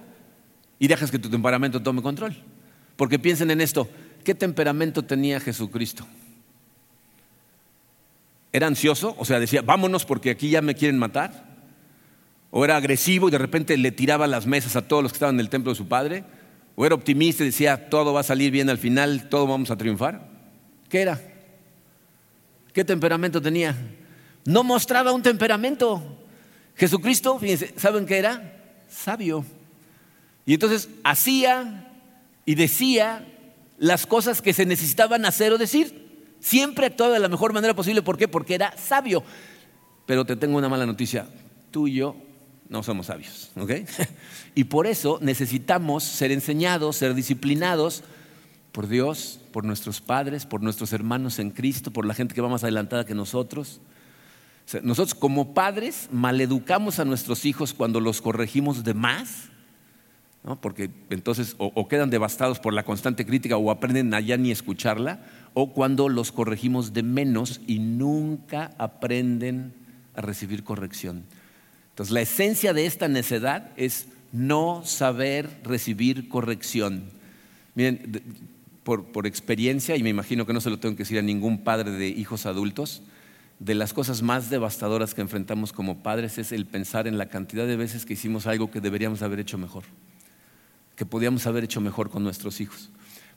Speaker 1: y dejas que tu temperamento tome control. Porque piensen en esto, ¿qué temperamento tenía Jesucristo? ¿Era ansioso? O sea, decía, vámonos porque aquí ya me quieren matar. ¿O era agresivo y de repente le tiraba las mesas a todos los que estaban en el templo de su padre? ¿O era optimista y decía, todo va a salir bien al final, todo vamos a triunfar? ¿Qué era? ¿Qué temperamento tenía? No mostraba un temperamento. Jesucristo, fíjense, ¿saben qué era? Sabio. Y entonces hacía y decía las cosas que se necesitaban hacer o decir. Siempre actuaba de la mejor manera posible. ¿Por qué? Porque era sabio. Pero te tengo una mala noticia. Tú y yo no somos sabios. ¿ok? <laughs> Y por eso necesitamos ser enseñados, ser disciplinados por Dios, por nuestros padres, por nuestros hermanos en Cristo, por la gente que va más adelantada que nosotros nosotros como padres maleducamos a nuestros hijos cuando los corregimos de más, porque entonces o, quedan devastados por la constante crítica o aprenden a ya ni escucharla, o cuando los corregimos de menos y nunca aprenden a recibir corrección. Entonces la esencia de esta necedad es no saber recibir corrección. Miren, por, experiencia, y me imagino que no se lo tengo que decir a ningún padre de hijos adultos, de las cosas más devastadoras que enfrentamos como padres es el pensar en la cantidad de veces que hicimos algo que deberíamos haber hecho mejor, que podíamos haber hecho mejor con nuestros hijos.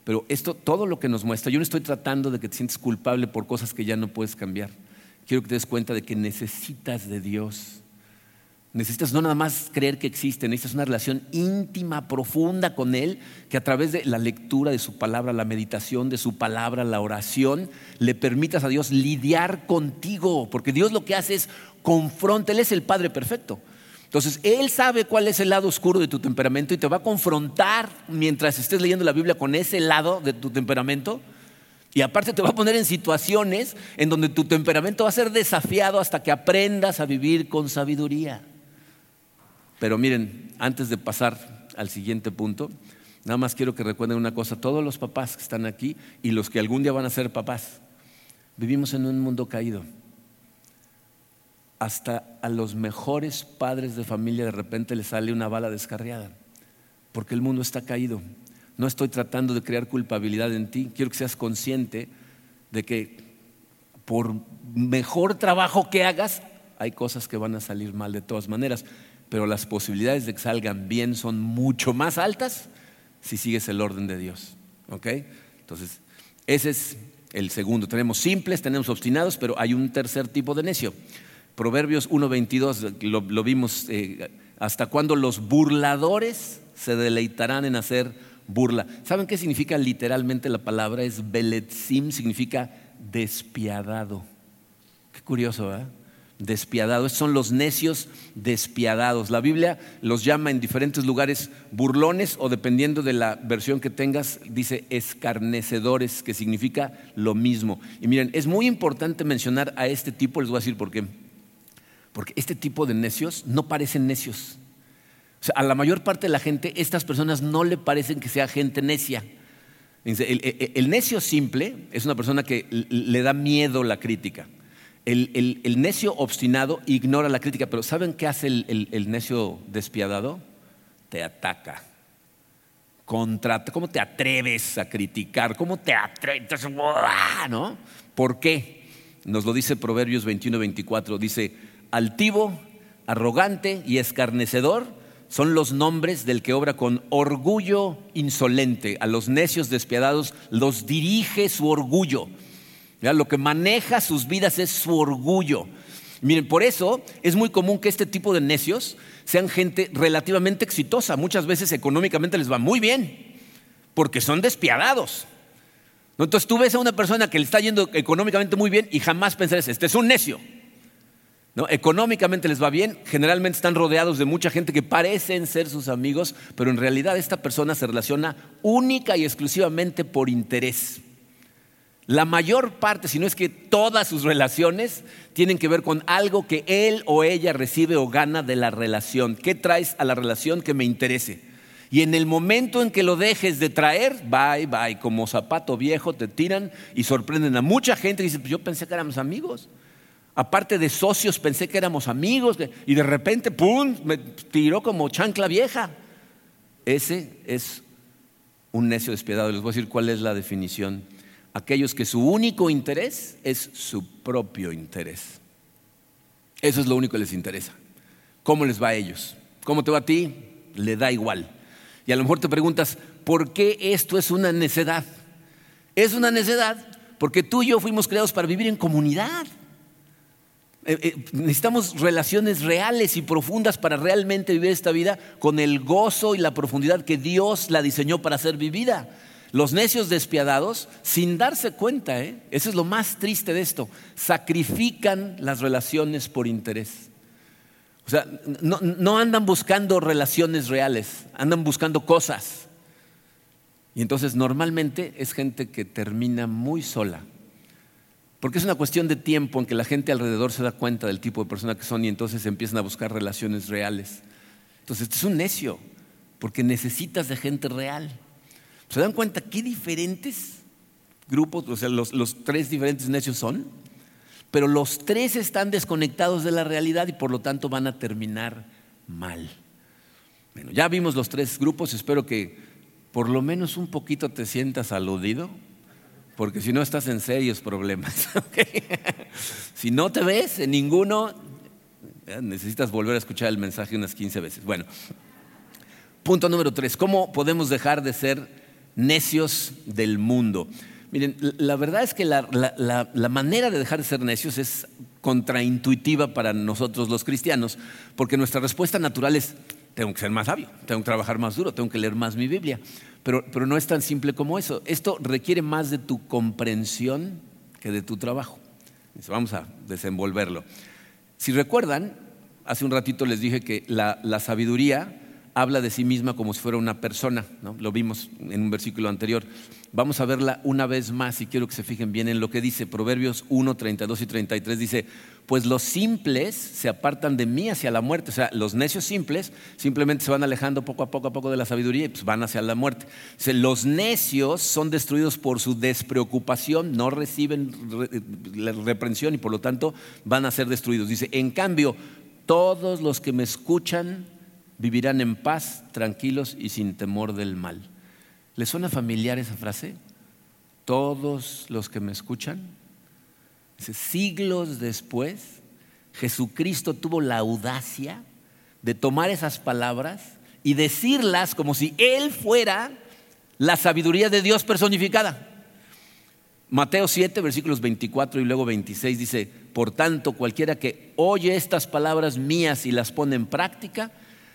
Speaker 1: Pero esto, todo lo que nos muestra, yo no estoy tratando de que te sientes culpable por cosas que ya no puedes cambiar. Quiero que te des cuenta de que necesitas de Dios Necesitas no nada más creer que existe, necesitas una relación íntima, profunda con Él, que a través de la lectura de su palabra, la meditación de su palabra, la oración, le permitas a Dios lidiar contigo, porque Dios lo que hace es confronta, Él es el Padre perfecto. Entonces, Él sabe cuál es el lado oscuro de tu temperamento y te va a confrontar mientras estés leyendo la Biblia con ese lado de tu temperamento. Y aparte te va a poner en situaciones en donde tu temperamento va a ser desafiado hasta que aprendas a vivir con sabiduría. Pero miren, antes de pasar al siguiente punto, nada más quiero que recuerden una cosa, todos los papás que están aquí y los que algún día van a ser papás, vivimos en un mundo caído. Hasta a los mejores padres de familia de repente les sale una bala descarriada, porque el mundo está caído. No estoy tratando de crear culpabilidad en ti, quiero que seas consciente de que por mejor trabajo que hagas, hay cosas que van a salir mal de todas maneras pero las posibilidades de que salgan bien son mucho más altas si sigues el orden de Dios. ¿Ok? Entonces, ese es el segundo. Tenemos simples, tenemos obstinados, pero hay un tercer tipo de necio. Proverbios 1.22, lo, vimos, eh, hasta cuando los burladores se deleitarán en hacer burla. ¿Saben qué significa literalmente la palabra? Es beletzim, significa despiadado. Qué curioso, ¿verdad? Despiadados. Son los necios despiadados. La Biblia los llama en diferentes lugares burlones o dependiendo de la versión que tengas, dice escarnecedores, que significa lo mismo. Y miren, es muy importante mencionar a este tipo, les voy a decir por qué. Porque este tipo de necios no parecen necios. O sea, a la mayor parte de la gente, estas personas no le parecen que sea gente necia. el necio simple es una persona que le da miedo la crítica. El, necio obstinado ignora la crítica, pero ¿saben qué hace el, necio despiadado? Te ataca. Contra, ¿Cómo te atreves a criticar? ¿Cómo te atreves? ¿No? ¿Por qué? Nos lo dice Proverbios 21, 24. Dice, altivo, arrogante y escarnecedor son los nombres del que obra con orgullo insolente. A los necios despiadados los dirige su orgullo lo que maneja sus vidas es su orgullo. Miren, por eso es muy común que este tipo de necios sean gente relativamente exitosa. Muchas veces económicamente les va muy bien, porque son despiadados. Entonces tú ves a una persona que le está yendo económicamente muy bien y jamás pensarás, este es un necio. ¿No? Económicamente les va bien, generalmente están rodeados de mucha gente que parecen ser sus amigos, pero en realidad esta persona se relaciona única y exclusivamente por interés. La mayor parte, si no es que todas sus relaciones, tienen que ver con algo que él o ella recibe o gana de la relación. ¿Qué traes a la relación que me interese? Y en el momento en que lo dejes de traer, bye, bye, como zapato viejo te tiran y sorprenden a mucha gente y dicen, pues yo pensé que éramos amigos. Aparte de socios, pensé que éramos amigos y de repente, ¡pum!, me tiró como chancla vieja. Ese es un necio despiadado. Les voy a decir cuál es la definición aquellos que su único interés es su propio interés. Eso es lo único que les interesa. ¿Cómo les va a ellos? ¿Cómo te va a ti? Le da igual. Y a lo mejor te preguntas, ¿por qué esto es una necedad? Es una necedad porque tú y yo fuimos creados para vivir en comunidad. Eh, eh, necesitamos relaciones reales y profundas para realmente vivir esta vida con el gozo y la profundidad que Dios la diseñó para ser vivida. Los necios despiadados, sin darse cuenta, ¿eh? eso es lo más triste de esto, sacrifican las relaciones por interés. O sea, no, no andan buscando relaciones reales, andan buscando cosas. Y entonces normalmente es gente que termina muy sola. Porque es una cuestión de tiempo en que la gente alrededor se da cuenta del tipo de persona que son y entonces empiezan a buscar relaciones reales. Entonces, este es un necio, porque necesitas de gente real. ¿Se dan cuenta qué diferentes grupos, o sea, los, tres diferentes necios son? Pero los tres están desconectados de la realidad y por lo tanto van a terminar mal. Bueno, ya vimos los tres grupos, espero que por lo menos un poquito te sientas aludido, porque si no estás en serios problemas. <laughs> Si no te ves en ninguno, necesitas volver a escuchar el mensaje unas 15 veces. Bueno, punto número tres, ¿cómo podemos dejar de ser necios del mundo. Miren, la verdad es que la, manera de dejar de ser necios es contraintuitiva para nosotros los cristianos, porque nuestra respuesta natural es, tengo que ser más sabio, tengo que trabajar más duro, tengo que leer más mi Biblia. Pero, pero no es tan simple como eso. Esto requiere más de tu comprensión que de tu trabajo. Vamos a desenvolverlo. Si recuerdan, hace un ratito les dije que la sabiduría habla de sí misma como si fuera una persona, ¿no? lo vimos en un versículo anterior. Vamos a verla una vez más y quiero que se fijen bien en lo que dice. Proverbios 1, 32 y 33 dice, pues los simples se apartan de mí hacia la muerte. O sea, los necios simples simplemente se van alejando poco a poco a poco de la sabiduría y pues van hacia la muerte. los necios son destruidos por su despreocupación, no reciben reprensión y por lo tanto van a ser destruidos. Dice, en cambio, todos los que me escuchan vivirán en paz, tranquilos y sin temor del mal. ¿Les suena familiar esa frase? Todos los que me escuchan. siglos después, Jesucristo tuvo la audacia de tomar esas palabras y decirlas como si Él fuera la sabiduría de Dios personificada. Mateo 7, versículos 24 y luego 26 dice, por tanto, cualquiera que oye estas palabras mías y las pone en práctica,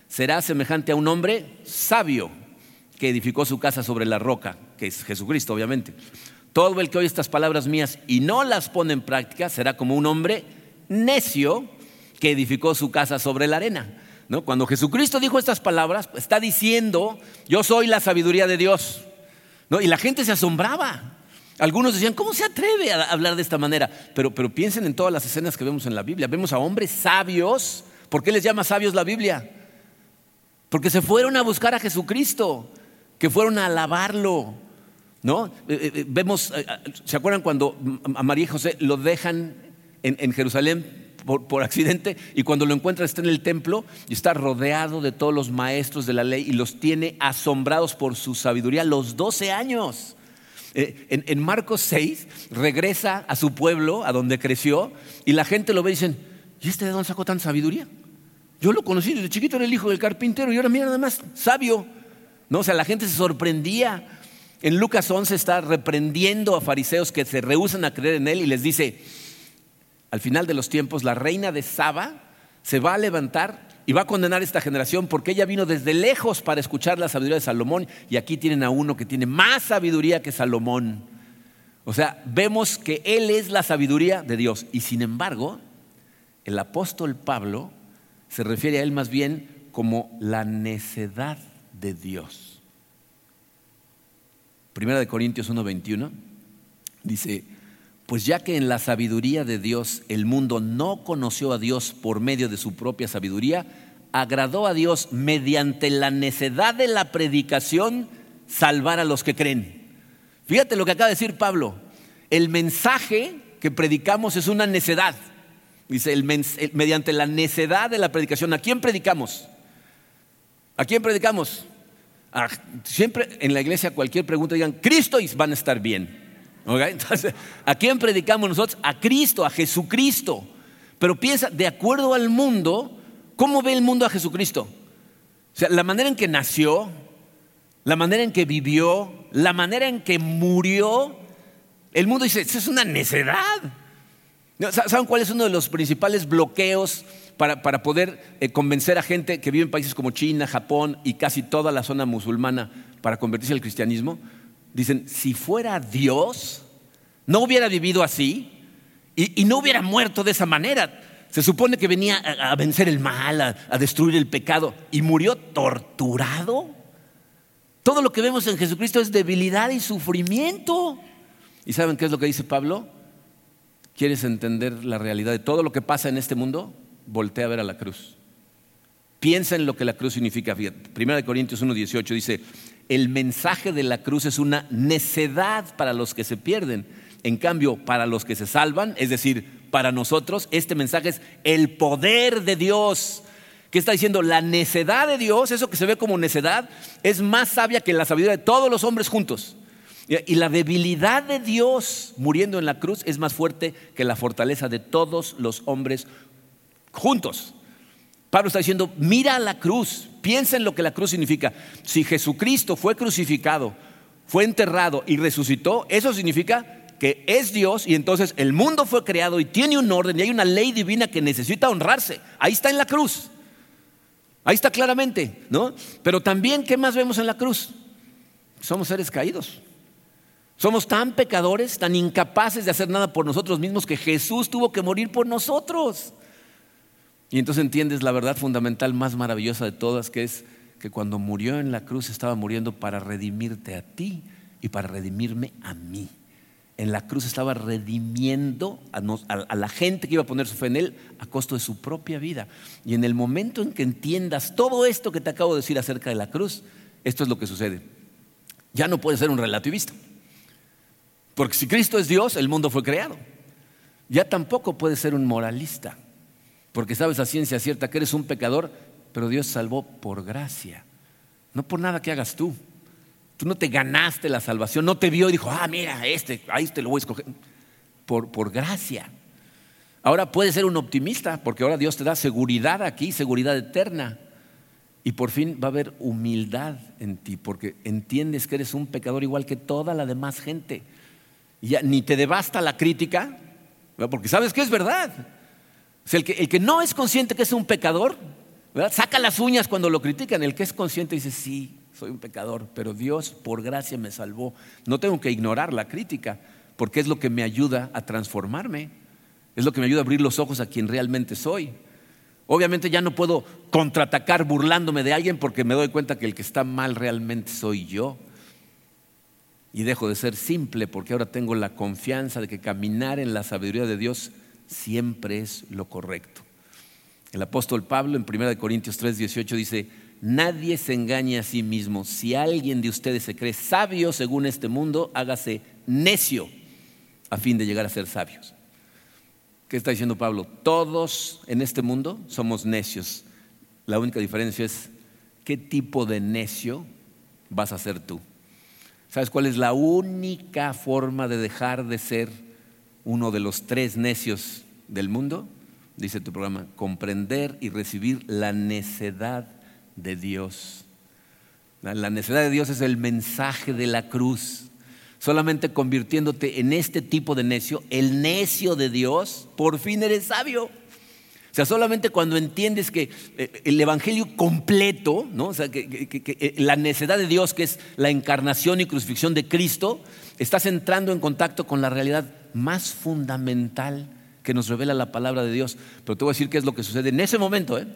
Speaker 1: será semejante a un hombre sabio que edificó su casa sobre la roca, que es Jesucristo, obviamente. Todo el que oye estas palabras mías y no las pone en práctica será como un hombre necio que edificó su casa sobre la arena. ¿No? Cuando Jesucristo dijo estas palabras, está diciendo, yo soy la sabiduría de Dios. ¿No? Y la gente se asombraba. Algunos decían, ¿cómo se atreve a hablar de esta manera? Pero, pero piensen en todas las escenas que vemos en la Biblia. Vemos a hombres sabios. ¿Por qué les llama sabios la Biblia? Porque se fueron a buscar a Jesucristo, que fueron a alabarlo. ¿No? Eh, eh, eh, vemos, ¿se acuerdan cuando a María y José lo dejan en, Jerusalén por, accidente y cuando lo encuentran está en el templo y está rodeado de todos los maestros de la ley y los tiene asombrados por su sabiduría los 12 años. en, en, Marcos 6 regresa a su pueblo, a donde creció, y la gente lo ve y dicen, ¿y este de dónde sacó tanta sabiduría? Yo lo conocí desde chiquito, era el hijo del carpintero y ahora mira nada más, sabio. ¿No? O sea, la gente se sorprendía. En Lucas 11 está reprendiendo a fariseos que se rehusan a creer en él y les dice, al final de los tiempos, la reina de Saba se va a levantar y va a condenar a esta generación porque ella vino desde lejos para escuchar la sabiduría de Salomón y aquí tienen a uno que tiene más sabiduría que Salomón. O sea, vemos que él es la sabiduría de Dios y sin embargo, el apóstol Pablo se refiere a él más bien como la necedad de Dios. Primera de Corintios 1:21 dice, pues ya que en la sabiduría de Dios el mundo no conoció a Dios por medio de su propia sabiduría, agradó a Dios mediante la necedad de la predicación salvar a los que creen. Fíjate lo que acaba de decir Pablo, el mensaje que predicamos es una necedad. Dice, mediante la necedad de la predicación. ¿A quién predicamos? ¿A quién predicamos? siempre en la iglesia cualquier pregunta digan, Cristo y van a estar bien. <laughs> Entonces, ¿a quién predicamos nosotros? A Cristo, a Jesucristo. Pero piensa, de acuerdo al mundo, ¿cómo ve el mundo a Jesucristo? O sea, la manera en que nació, la manera en que vivió, la manera en que murió, el mundo dice, eso es una necedad. ¿Saben cuál es uno de los principales bloqueos para, poder eh, convencer a gente que vive en países como China, Japón y casi toda la zona musulmana para convertirse al cristianismo? Dicen, si fuera Dios, no hubiera vivido así y, no hubiera muerto de esa manera. Se supone que venía a, vencer el mal, a destruir el pecado y murió torturado. Todo lo que vemos en Jesucristo es debilidad y sufrimiento. ¿Y saben qué es lo que dice Pablo? ¿Quieres entender la realidad de todo lo que pasa en este mundo? Voltea a ver a la cruz. Piensa en lo que la cruz significa. Primera de Corintios 1.18 dice, el mensaje de la cruz es una necedad para los que se pierden. En cambio, para los que se salvan, es decir, para nosotros, este mensaje es el poder de Dios. ¿Qué está diciendo? La necedad de Dios, eso que se ve como necedad, es más sabia que la sabiduría de todos los hombres juntos. Y la debilidad de Dios muriendo en la cruz es más fuerte que la fortaleza de todos los hombres juntos. Pablo está diciendo, mira la cruz, piensa en lo que la cruz significa. Si Jesucristo fue crucificado, fue enterrado y resucitó, eso significa que es Dios y entonces el mundo fue creado y tiene un orden y hay una ley divina que necesita honrarse. Ahí está en la cruz. Ahí está claramente, ¿no? Pero también, ¿qué más vemos en la cruz? Somos seres caídos. Somos tan pecadores, tan incapaces de hacer nada por nosotros mismos que Jesús tuvo que morir por nosotros. Y entonces entiendes la verdad fundamental más maravillosa de todas, que es que cuando murió en la cruz estaba muriendo para redimirte a ti y para redimirme a mí. En la cruz estaba redimiendo a, la gente que iba a poner su fe en Él a costo de su propia vida. Y en el momento en que entiendas todo esto que te acabo de decir acerca de la cruz, esto es lo que sucede. Ya no puedes ser un relativista. Porque si Cristo es Dios, el mundo fue creado. Ya tampoco puedes ser un moralista, porque sabes a ciencia cierta que eres un pecador, pero Dios salvó por gracia, no por nada que hagas tú. Tú no te ganaste la salvación, no te vio y dijo, ah, mira, este, ahí te lo voy a escoger. Por, por gracia. Ahora puedes ser un optimista, porque ahora Dios te da seguridad aquí, seguridad eterna. Y por fin va a haber humildad en ti, porque entiendes que eres un pecador igual que toda la demás gente ni te devasta la crítica, porque sabes que es verdad. el, que, no es consciente que es un pecador, saca las uñas cuando lo critican. El que es consciente dice, sí, soy un pecador, pero Dios por gracia me salvó. No tengo que ignorar la crítica, porque es lo que me ayuda a transformarme, es lo que me ayuda a abrir los ojos a quien realmente soy. Obviamente ya no puedo contraatacar burlándome de alguien porque me doy cuenta que el que está mal realmente soy yo. Y dejo de ser simple porque ahora tengo la confianza de que caminar en la sabiduría de Dios siempre es lo correcto. El apóstol Pablo en 1 Corintios 3, 18 dice, nadie se engañe a sí mismo. Si alguien de ustedes se cree sabio según este mundo, hágase necio a fin de llegar a ser sabios. ¿Qué está diciendo Pablo? Todos en este mundo somos necios. La única diferencia es qué tipo de necio vas a ser tú. ¿Sabes cuál es la única forma de dejar de ser uno de los tres necios del mundo? Dice tu programa, comprender y recibir la necedad de Dios. La necedad de Dios es el mensaje de la cruz solamente convirtiéndote en este tipo de necio, el necio de Dios, por fin eres sabio. Sea, solamente cuando entiendes que eh, el Evangelio completo, ¿no? o sea, que, eh, la necedad de Dios, que es la encarnación y crucifixión de Cristo, estás entrando en contacto con la realidad más fundamental que nos revela la palabra de Dios. Pero te voy a decir qué es lo que sucede en ese momento. ¿eh?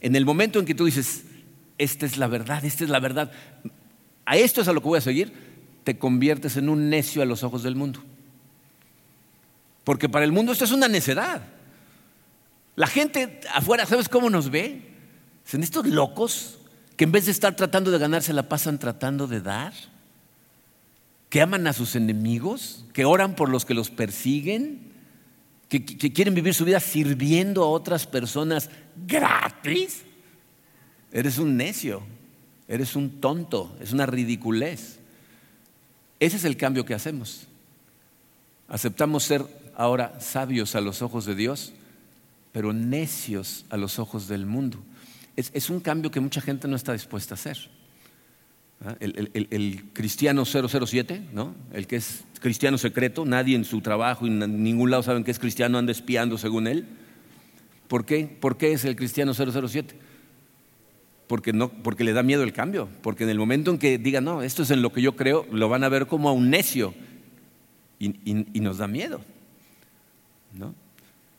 Speaker 1: En el momento en que tú dices, esta es la verdad, esta es la verdad, a esto es a lo que voy a seguir, te conviertes en un necio a los ojos del mundo. Porque para el mundo esto es una necedad. La gente afuera, ¿sabes cómo nos ve? Son estos locos que en vez de estar tratando de ganarse la pasan tratando de dar, que aman a sus enemigos, que oran por los que los persiguen, que, que quieren vivir su vida sirviendo a otras personas gratis. Eres un necio, eres un tonto, es una ridiculez. Ese es el cambio que hacemos. Aceptamos ser ahora sabios a los ojos de Dios, pero necios a los ojos del mundo. Es, un cambio que mucha gente no está dispuesta a hacer. ¿Ah? El, cristiano 007, ¿no? el que es cristiano secreto, nadie en su trabajo y en ningún lado saben que es cristiano, anda espiando según él. ¿Por qué? ¿Por qué es el cristiano 007? porque, no, porque le da miedo el cambio, porque en el momento en que diga, no, esto es en lo que yo creo, lo van a ver como a un necio y, nos da miedo. ¿no?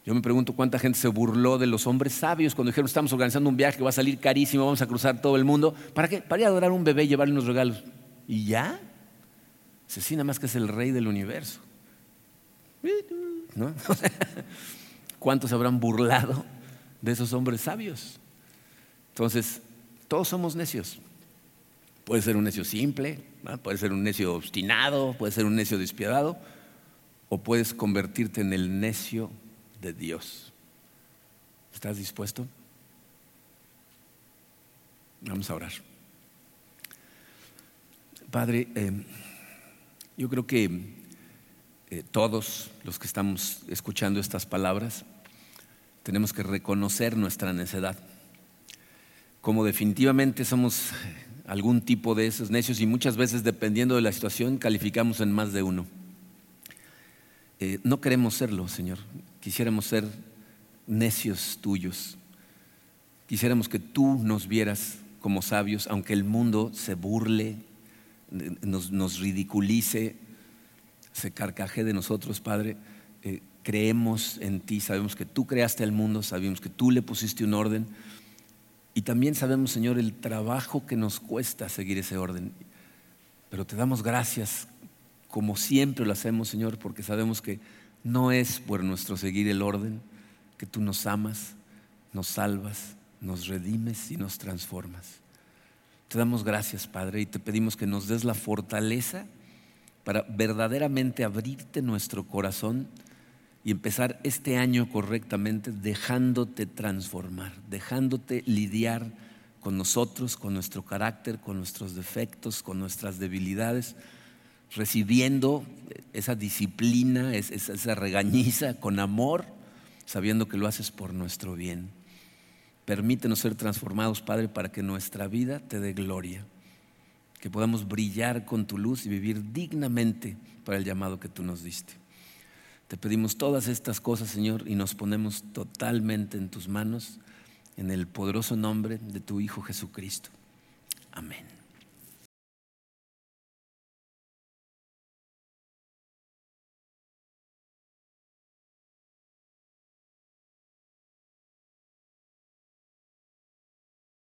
Speaker 1: Yo me pregunto cuánta gente se burló de los hombres sabios cuando dijeron, estamos organizando un viaje que va a salir carísimo, vamos a cruzar todo el mundo. ¿Para qué? Para ir a adorar a un bebé y llevarle unos regalos. ¿Y ya? sí, nada más que es el rey del universo. ¿No? <laughs> ¿Cuántos se habrán burlado de esos hombres sabios? Entonces, todos somos necios. Puede ser un necio simple, puede ser un necio obstinado, puede ser un necio despiadado, o puedes convertirte en el necio de Dios. ¿Estás dispuesto? Vamos a orar. Padre, eh, yo creo que eh, todos los que estamos escuchando estas palabras tenemos que reconocer nuestra necedad como definitivamente somos algún tipo de esos necios y muchas veces dependiendo de la situación calificamos en más de uno. Eh, no queremos serlo, Señor. Quisiéramos ser necios tuyos. Quisiéramos que tú nos vieras como sabios, aunque el mundo se burle, nos, ridiculice, se carcaje de nosotros, Padre. Eh, creemos en ti, sabemos que tú creaste el mundo, sabemos que tú le pusiste un orden y también sabemos, Señor, el trabajo que nos cuesta seguir ese orden. Pero te damos gracias, como siempre lo hacemos, Señor, porque sabemos que no es por nuestro seguir el orden, que tú nos amas, nos salvas, nos redimes y nos transformas. Te damos gracias, Padre, y te pedimos que nos des la fortaleza para verdaderamente abrirte nuestro corazón y empezar este año correctamente dejándote transformar, dejándote lidiar con nosotros, con nuestro carácter, con nuestros defectos, con nuestras debilidades, recibiendo esa disciplina, esa regañiza con amor, sabiendo que lo haces por nuestro bien. Permítenos ser transformados, Padre, para que nuestra vida te dé gloria, que podamos brillar con tu luz y vivir dignamente para el llamado que tú nos diste. Te pedimos todas estas cosas, Señor, y nos ponemos totalmente en tus manos, en el poderoso nombre de tu Hijo Jesucristo. Amén.